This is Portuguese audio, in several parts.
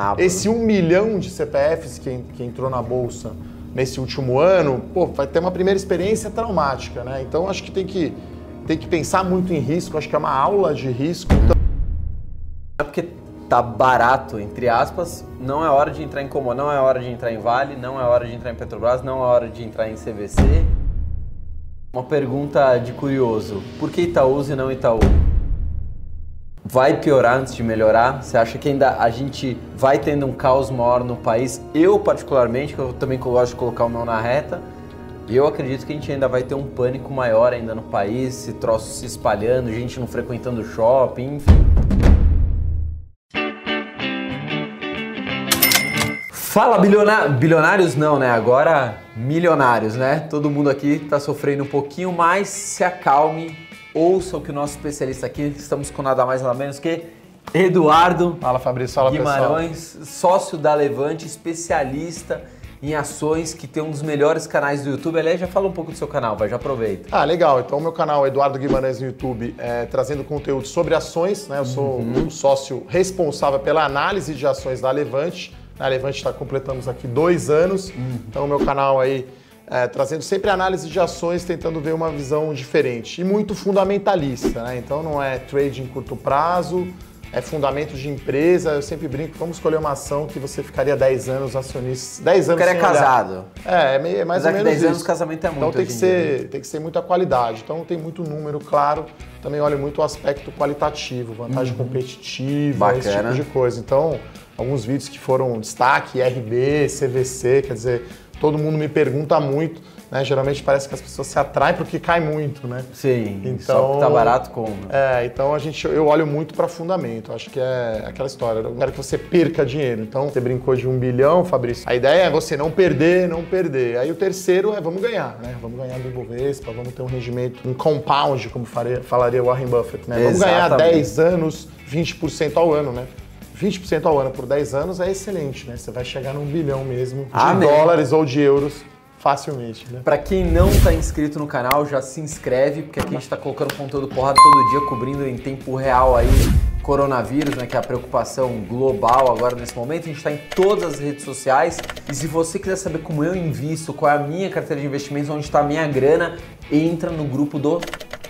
Ah, Esse um milhão de CPFs que, que entrou na bolsa nesse último ano, pô, vai ter uma primeira experiência traumática, né? Então acho que tem que, tem que pensar muito em risco, acho que é uma aula de risco. Então, é porque tá barato, entre aspas, não é hora de entrar em Comor, não é hora de entrar em Vale, não é hora de entrar em Petrobras, não é hora de entrar em CVC. Uma pergunta de curioso, por que Itaúsa e não Itaú? Vai piorar antes de melhorar? Você acha que ainda a gente vai tendo um caos maior no país? Eu, particularmente, que eu também gosto de colocar o meu na reta, eu acredito que a gente ainda vai ter um pânico maior ainda no país, esse troço se espalhando, gente não frequentando shopping, enfim. Fala bilionários, bilionários não, né? Agora milionários, né? Todo mundo aqui está sofrendo um pouquinho mais, se acalme, ouçam que o nosso especialista aqui, estamos com nada mais nada menos que Eduardo fala Fabrício, fala Guimarães, pessoal. sócio da Levante, especialista em ações, que tem um dos melhores canais do YouTube. Aliás, já fala um pouco do seu canal, vai, já aproveita. Ah, legal. Então, o meu canal Eduardo Guimarães no YouTube, é, trazendo conteúdo sobre ações, né? Eu sou uhum. um sócio responsável pela análise de ações da Levante. A Levante está completamos aqui dois anos. Uhum. Então, o meu canal aí é, trazendo sempre análise de ações, tentando ver uma visão diferente e muito fundamentalista, né? Então não é trade em curto prazo, é fundamento de empresa. Eu sempre brinco, vamos escolher uma ação que você ficaria 10 anos acionista. 10 anos. O cara é casado. É, é, meio, é mais Mas ou menos. 10 isso. anos casamento é muito. Então tem que, ser, né? tem que ser muita qualidade. Então tem muito número, claro. Também olha muito o aspecto qualitativo, vantagem uhum. competitiva, Bacana. esse tipo de coisa. Então, alguns vídeos que foram destaque, RB, CVC, quer dizer, todo mundo me pergunta muito. Né? Geralmente parece que as pessoas se atraem porque cai muito, né? Sim. Então, só que tá barato como? É, então a gente, eu olho muito para fundamento. Acho que é aquela história. Eu quero que você perca dinheiro. Então, você brincou de um bilhão, Fabrício. A ideia é você não perder, não perder. Aí o terceiro é vamos ganhar, né? Vamos ganhar do Ibovespa, vamos ter um rendimento, um compound, como faria, falaria Warren Buffett, né? Vamos ganhar 10 anos, 20% ao ano, né? 20% ao ano por 10 anos é excelente, né? Você vai chegar num bilhão mesmo de dólares ou de euros facilmente, né? Para quem não está inscrito no canal, já se inscreve, porque aqui a gente está colocando conteúdo porrada todo dia, cobrindo em tempo real aí coronavírus, né, que é a preocupação global agora nesse momento. A gente está em todas as redes sociais. E se você quiser saber como eu invisto, qual é a minha carteira de investimentos, onde está a minha grana, entra no grupo do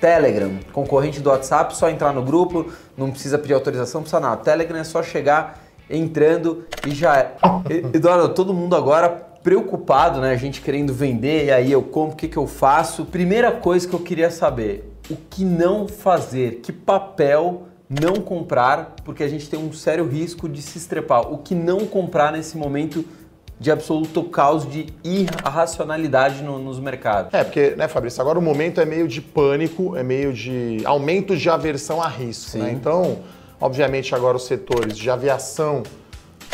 Telegram, concorrente do WhatsApp, só entrar no grupo, não precisa pedir autorização, não precisa nada. Telegram é só chegar entrando e já é. Eduardo, todo mundo agora preocupado, né? A gente querendo vender, e aí eu compro, o que, que eu faço? Primeira coisa que eu queria saber, o que não fazer? Que papel não comprar? Porque a gente tem um sério risco de se estrepar. O que não comprar nesse momento de absoluto caos de irracionalidade no, nos mercados. É, porque, né, Fabrício, agora o momento é meio de pânico, é meio de aumento de aversão a risco, né? Então, obviamente, agora os setores de aviação,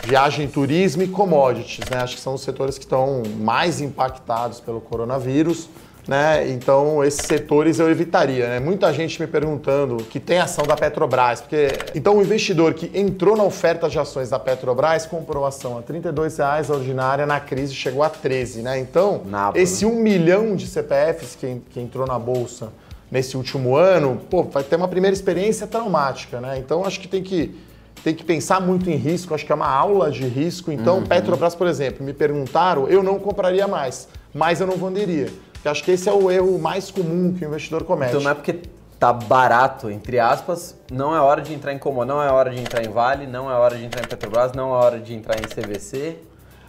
viagem, turismo e commodities, né? Acho que são os setores que estão mais impactados pelo coronavírus né? Então, esses setores eu evitaria, né? Muita gente me perguntando que tem ação da Petrobras, porque então o investidor que entrou na oferta de ações da Petrobras comprou ação a R$ 32,00, a ordinária na crise chegou a 13, né? Então, esse um milhão de CPFs que, que entrou na bolsa nesse último ano, pô, vai ter uma primeira experiência traumática, né? Então, acho que tem que tem que pensar muito em risco, acho que é uma aula de risco. Então, uhum. Petrobras, por exemplo, me perguntaram, eu não compraria mais, mas eu não venderia. Que acho que esse é o erro mais comum que o investidor comete. Então não é porque tá barato, entre aspas, não é hora de entrar em Comor, não é hora de entrar em Vale, não é hora de entrar em Petrobras, não é hora de entrar em CVC.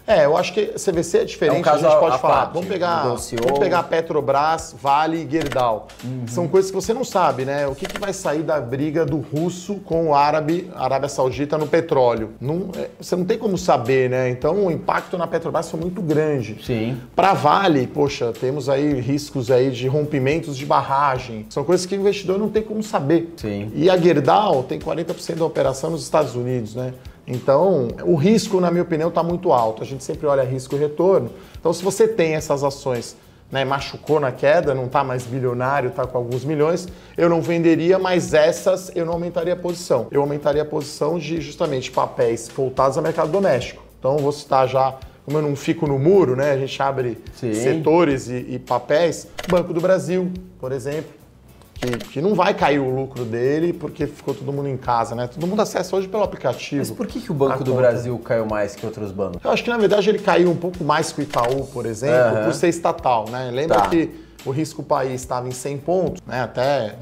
É, eu acho que CVC é diferente, é um a gente pode a falar. Parte, vamos pegar, vamos pegar Petrobras, Vale e Gerdau. Uhum. São coisas que você não sabe, né? O que, que vai sair da briga do russo com o árabe, Arábia Saudita no petróleo? Não, é, você não tem como saber, né? Então o impacto na Petrobras foi muito grande. Sim. Para Vale, poxa, temos aí riscos aí de rompimentos de barragem. São coisas que o investidor não tem como saber. Sim. E a Gerdau tem 40% da operação nos Estados Unidos, né? Então, o risco, na minha opinião, está muito alto. A gente sempre olha risco e retorno. Então, se você tem essas ações, né, machucou na queda, não está mais bilionário, está com alguns milhões, eu não venderia, mas essas eu não aumentaria a posição. Eu aumentaria a posição de justamente papéis voltados ao mercado doméstico. Então, vou citar já, como eu não fico no muro, né, a gente abre Sim. setores e, e papéis, Banco do Brasil, por exemplo que, que não vai cair o lucro dele porque ficou todo mundo em casa, né? Todo mundo acessa hoje pelo aplicativo. Mas por que, que o Banco do conta. Brasil caiu mais que outros bancos? Eu acho que na verdade ele caiu um pouco mais que o Itaú, por exemplo, uhum. por ser estatal, né? Lembra tá. que o risco país estava em 100 pontos, né? Até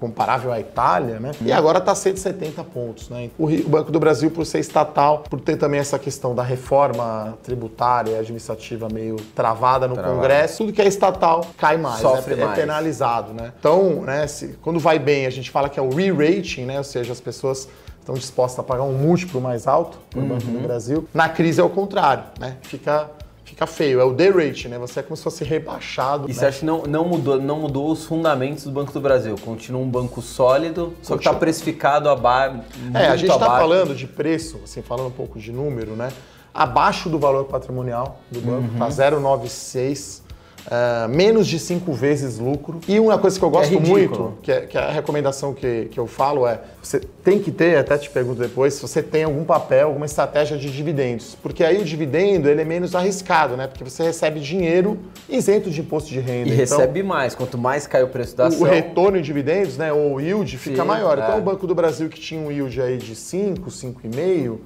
comparável à Itália, né? E agora está 170 pontos, né? O Banco do Brasil, por ser estatal, por ter também essa questão da reforma tributária e administrativa meio travada no Travado. Congresso, tudo que é estatal cai mais, Sofre né? mais. É penalizado, né? Então, né, se, quando vai bem, a gente fala que é o re-rating, né? Ou seja, as pessoas estão dispostas a pagar um múltiplo mais alto para o uhum. Banco do Brasil. Na crise é o contrário, né? Fica fica feio. É o D-rate, né? Você é como se fosse rebaixado. E né? você acha que não, não, mudou, não mudou os fundamentos do Banco do Brasil? Continua um banco sólido, só que está precificado abaixo. É, a gente está falando de preço, assim, falando um pouco de número, né? Abaixo do valor patrimonial do banco, tá uhum. 096 Uh, menos de cinco vezes lucro. E uma coisa que eu é gosto é muito, que é, que é, a recomendação que, que eu falo é: você tem que ter, até te pergunto depois, se você tem algum papel, alguma estratégia de dividendos. Porque aí o dividendo ele é menos arriscado, né? Porque você recebe dinheiro isento de imposto de renda. E então, recebe mais, quanto mais cai o preço da ação. O retorno em dividendos, né? Ou o yield, fica Sim, maior. Então, é. Então o Banco do Brasil, que tinha um yield aí de 5, 5,5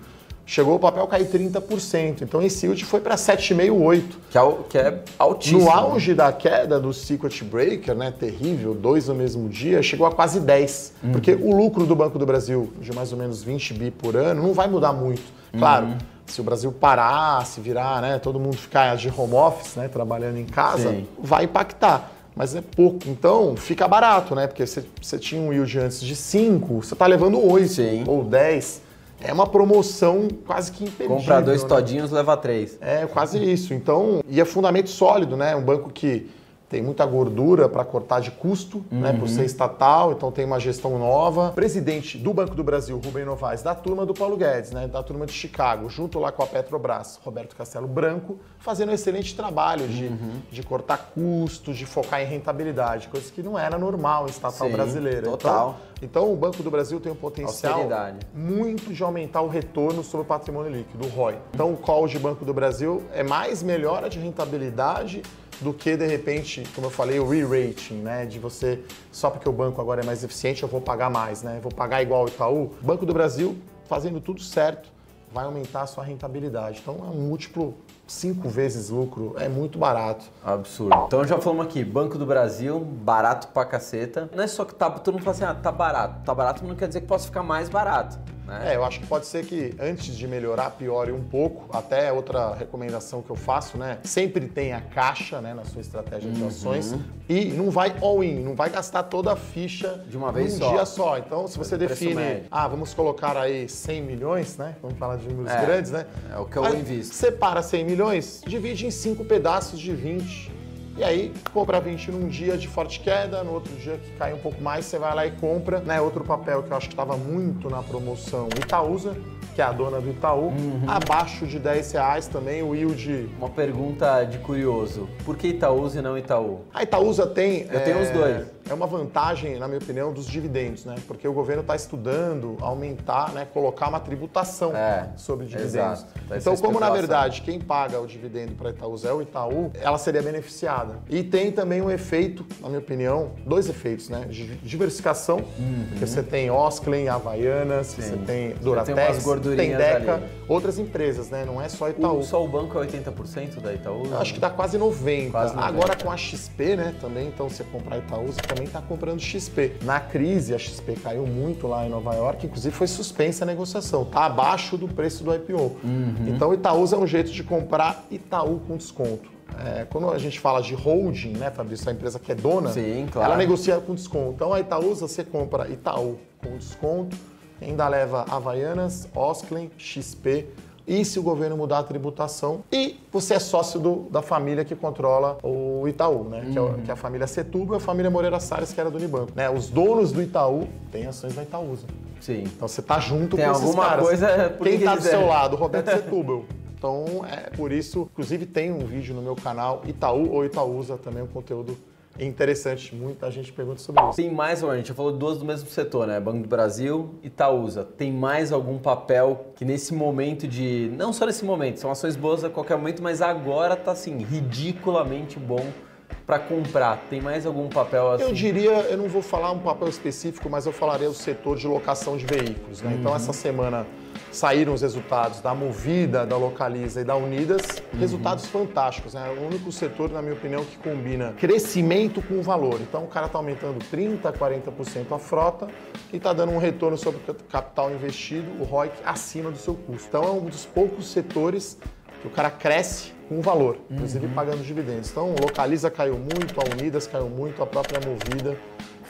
chegou o papel a cair 30%. Então esse yield foi para 7,5, 8. Que é, que é altíssimo. No auge da queda do Secret Breaker, né, terrível, dois no mesmo dia, chegou a quase 10. Uhum. Porque o lucro do Banco do Brasil, de mais ou menos 20 bi por ano, não vai mudar muito. Claro, uhum. se o Brasil parar, se virar, né, todo mundo ficar de home office, né, trabalhando em casa, Sim. vai impactar mas é pouco. Então, fica barato, né? Porque você tinha um yield antes de 5, você está levando 8 Sim. ou 10 é uma promoção quase que imperdível. Comprar dois né? todinhos, leva três. É, quase isso. Então, e é fundamento sólido, né? Um banco que tem muita gordura para cortar de custo, uhum. né, por ser estatal, então tem uma gestão nova. Presidente do Banco do Brasil, Rubem Novaes, da turma do Paulo Guedes, né, da turma de Chicago, junto lá com a Petrobras, Roberto Castelo Branco, fazendo um excelente trabalho de, uhum. de cortar custos, de focar em rentabilidade, coisas que não era normal em estatal Sim, brasileira. Total. Então, então, o Banco do Brasil tem um potencial Austeridade. muito de aumentar o retorno sobre o patrimônio líquido, o ROI. Então, o call de Banco do Brasil é mais melhora de rentabilidade do que de repente, como eu falei, o re-rating, né? De você, só porque o banco agora é mais eficiente, eu vou pagar mais, né? Vou pagar igual o Itaú. Banco do Brasil, fazendo tudo certo, vai aumentar a sua rentabilidade. Então é um múltiplo cinco vezes lucro, é muito barato. Absurdo. Então já falamos aqui, Banco do Brasil, barato pra caceta. Não é só que tá, todo mundo fala assim, ah, tá barato. Tá barato, não quer dizer que possa ficar mais barato. Né? É, eu acho que pode ser que antes de melhorar, piore um pouco. Até outra recomendação que eu faço, né? Sempre tenha caixa né, na sua estratégia de uhum. ações e não vai all-in, não vai gastar toda a ficha de uma vez num só. dia só. Então, se você define, ah, vamos colocar aí 100 milhões, né? Vamos falar de números é, grandes, né? É o que eu invisto. Separa 100 milhões, divide em cinco pedaços de 20 e aí, compra 20 num dia de forte queda, no outro dia que cai um pouco mais, você vai lá e compra. Né? Outro papel que eu acho que estava muito na promoção, Itaúsa, que é a dona do Itaú, uhum. abaixo de 10 reais também, o yield. Uma pergunta de curioso: por que Itaúsa e não Itaú? A Itaúsa tem. Eu é, tenho os dois. É uma vantagem, na minha opinião, dos dividendos, né? Porque o governo está estudando aumentar, né? Colocar uma tributação é, sobre dividendos. Tá então, como na verdade quem paga o dividendo para Itaúsa é o Itaú, ela seria beneficiada. E tem também um efeito, na minha opinião, dois efeitos, né? Diversificação, uhum. porque você tem Osklen, Havaianas, Sim. você tem Duratex, tem Deca, ali. outras empresas, né? Não é só Itaú. O, só o banco é 80% da Itaú? Acho que dá quase 90. quase 90. Agora com a XP, né? Também, então você comprar Itaú, você também está comprando XP. Na crise, a XP caiu muito lá em Nova York, inclusive foi suspensa a negociação. Está abaixo do preço do IPO. Uhum. Então Itaúsa é um jeito de comprar Itaú com desconto. É, quando a gente fala de holding, né, Fabrício, a empresa que é dona, Sim, claro. ela negocia com desconto. Então a Itaúsa você compra Itaú com desconto, ainda leva Havaianas, Osklen, XP, e se o governo mudar a tributação. E você é sócio do, da família que controla o Itaú, né? Uhum. Que, é, uhum. que, é, a família Setúbal e a família Moreira Salles, que era do Unibanco. Né? Os donos do Itaú têm ações da Itaúsa. Sim. Então você tá junto Tem com esses alguma caras. Coisa Quem tá do seu lado? Roberto Setúbal. Então, é por isso, inclusive tem um vídeo no meu canal Itaú ou Itaúsa, também um conteúdo é interessante, muita gente pergunta sobre isso. Tem mais, a gente falou duas do mesmo setor, né? Banco do Brasil e Itaúsa. Tem mais algum papel que nesse momento de. Não só nesse momento, são ações boas a qualquer momento, mas agora tá assim, ridiculamente bom para comprar, tem mais algum papel assim? Eu diria, eu não vou falar um papel específico, mas eu falarei o setor de locação de veículos. Né? Então, uhum. Então, essa semana saíram os resultados da Movida, da Localiza e da Unidas, uhum. resultados fantásticos. Né? O único setor, na minha opinião, que combina crescimento com valor. Então o cara está aumentando 30%, 40% a frota e está dando um retorno sobre o capital investido, o ROIC, acima do seu custo. Então é um dos poucos setores que o cara cresce com valor, inclusive uhum. pagando dividendos. Então, Localiza caiu muito, a Unidas caiu muito, a própria Movida.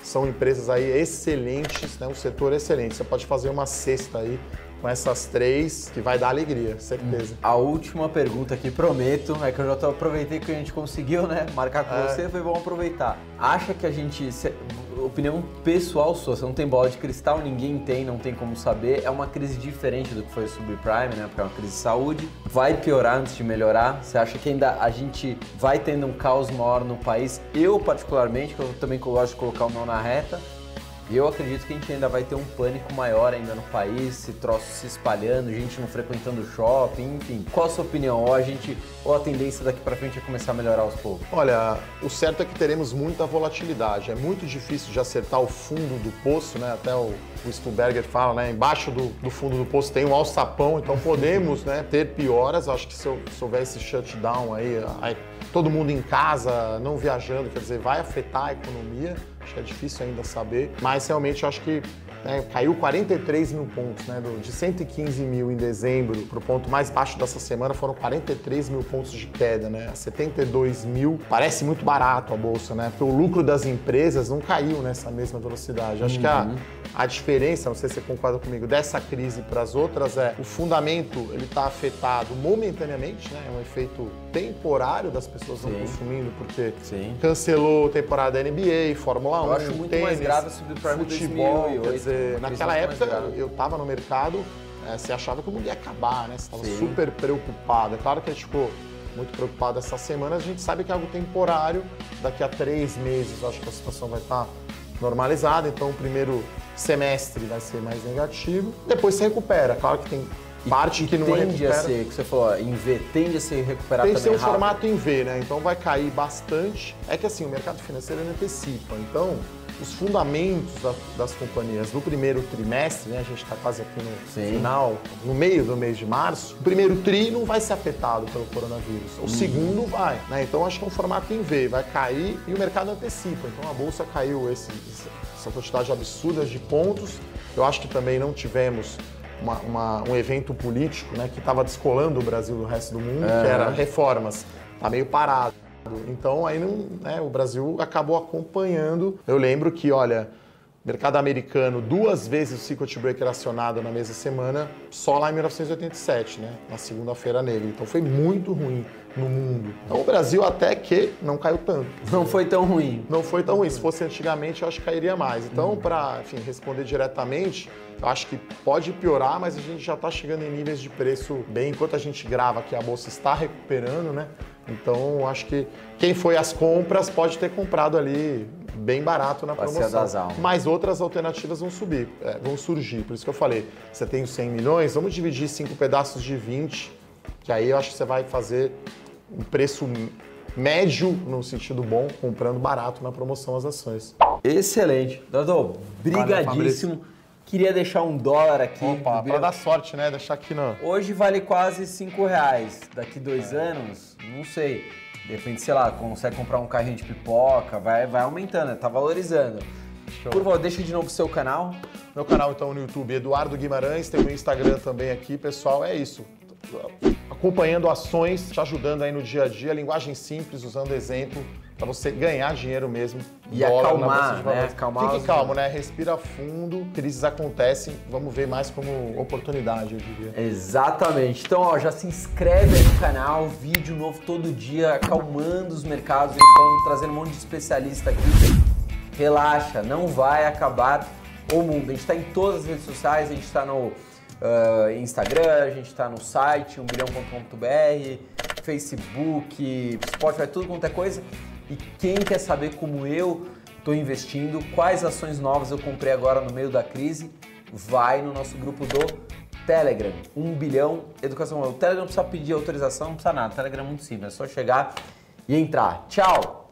São empresas aí excelentes, né? um setor excelente. Você pode fazer uma cesta aí com essas três que vai dar alegria, certeza. A última pergunta aqui, prometo, é que eu já tô, aproveitei que a gente conseguiu, né, marcar com é. você, foi bom aproveitar. Acha que a gente, opinião pessoal sua, você não tem bola de cristal, ninguém tem, não tem como saber, é uma crise diferente do que foi o subprime, né, porque é uma crise de saúde, vai piorar antes de melhorar, você acha que ainda a gente vai tendo um caos maior no país? Eu, particularmente, que eu também gosto de colocar o mão na reta, e eu acredito que a gente ainda vai ter um pânico maior ainda no país, se troço se espalhando, gente não frequentando shopping, enfim. Qual a sua opinião? Ou a gente, ou a tendência daqui para frente é começar a melhorar aos poucos? Olha, o certo é que teremos muita volatilidade. É muito difícil de acertar o fundo do poço, né? Até o, o Stuberger fala, né? Embaixo do, do, fundo do poço tem um alçapão, então podemos, né, ter pioras. Acho que se, eu, se houver esse shutdown aí, aí todo mundo em casa, não viajando, quer dizer, vai afetar a economia. Acho que é difícil ainda saber, mas realmente eu acho que né, caiu 43 mil pontos, né? De 115 mil em dezembro para o ponto mais baixo dessa semana foram 43 mil pontos de queda, né? 72 mil parece muito barato a bolsa, né? Porque o lucro das empresas não caiu nessa mesma velocidade. Acho uhum. que a, uhum. A diferença, não sei se você concorda comigo, dessa crise para as outras é o fundamento ele está afetado momentaneamente, né? É um efeito temporário das pessoas não consumindo porque Sim. cancelou a temporada da NBA, Fórmula 1, Eu acho muito tênis, mais grave o futebol, 2008, quer dizer, naquela época eu estava no mercado, é, você achava que o mundo ia acabar, né? Você estava super preocupado. É claro que a gente ficou muito preocupado essa semana, a gente sabe que é algo temporário. Daqui a três meses, acho que a situação vai estar normalizada. Então, o primeiro semestre vai ser mais negativo. Depois se recupera. Claro que tem parte que não tende recupera. a ser, que você falou, em V, tende a ser recuperado Tem que ser um rápido. formato em V, né? Então vai cair bastante. É que assim, o mercado financeiro antecipa. Então, os fundamentos das companhias no primeiro trimestre, né? A gente está quase aqui no Sim. final, no meio do mês de março. O primeiro tri não vai ser afetado pelo coronavírus. O uhum. segundo vai, né? Então acho que é um formato em V, vai cair e o mercado antecipa. Então a bolsa caiu esse, essa quantidade absurda de pontos. Eu acho que também não tivemos uma, uma, um evento político né, que estava descolando o Brasil do resto do mundo, é. que era reformas. Está meio parado. Então aí não, né, o Brasil acabou acompanhando. Eu lembro que, olha, mercado americano, duas vezes o circuit breaker acionado na mesma semana, só lá em 1987, né? Na segunda-feira negra. Então foi muito ruim no mundo. Então o Brasil até que não caiu tanto. Não foi tão ruim. Não foi tão ruim. Se fosse antigamente, eu acho que cairia mais. Então, uhum. para responder diretamente, eu acho que pode piorar, mas a gente já está chegando em níveis de preço bem. Enquanto a gente grava que a bolsa está recuperando, né? Então, acho que quem foi às compras pode ter comprado ali bem barato na promoção. Mas outras alternativas vão subir, é, vão surgir. Por isso que eu falei, você tem os 100 milhões, vamos dividir cinco pedaços de 20, que aí eu acho que você vai fazer um preço médio, no sentido bom, comprando barato na promoção as ações. Excelente. Doutor, brigadíssimo. Queria deixar um dólar aqui. Opa, para dar sorte, né? Deixar aqui não. Hoje vale quase 5 reais. Daqui dois é. anos, não sei. Depende, sei lá, consegue comprar um carrinho de pipoca, vai, vai aumentando, né? tá valorizando. Show. Por favor, deixa de novo o seu canal. Meu canal então no YouTube, Eduardo Guimarães, tem o Instagram também aqui, pessoal, é isso. Acompanhando ações, te ajudando aí no dia a dia, linguagem simples, usando exemplo para você ganhar dinheiro mesmo. E acalmar, né? Acalmar Fique calmo, né? Respira fundo, crises acontecem, vamos ver mais como oportunidade, eu diria. Exatamente. Então, ó, já se inscreve aí no canal, vídeo novo todo dia, acalmando os mercados, então trazendo um monte de especialista aqui. Relaxa, não vai acabar o mundo. A gente está em todas as redes sociais, a gente está no uh, Instagram, a gente está no site, 1bilhão.com.br, Facebook, Spotify, tudo quanto é coisa. E quem quer saber como eu estou investindo, quais ações novas eu comprei agora no meio da crise, vai no nosso grupo do Telegram, 1 bilhão educação. O Telegram não precisa pedir autorização, não precisa nada. O Telegram é muito simples, é só chegar e entrar. Tchau!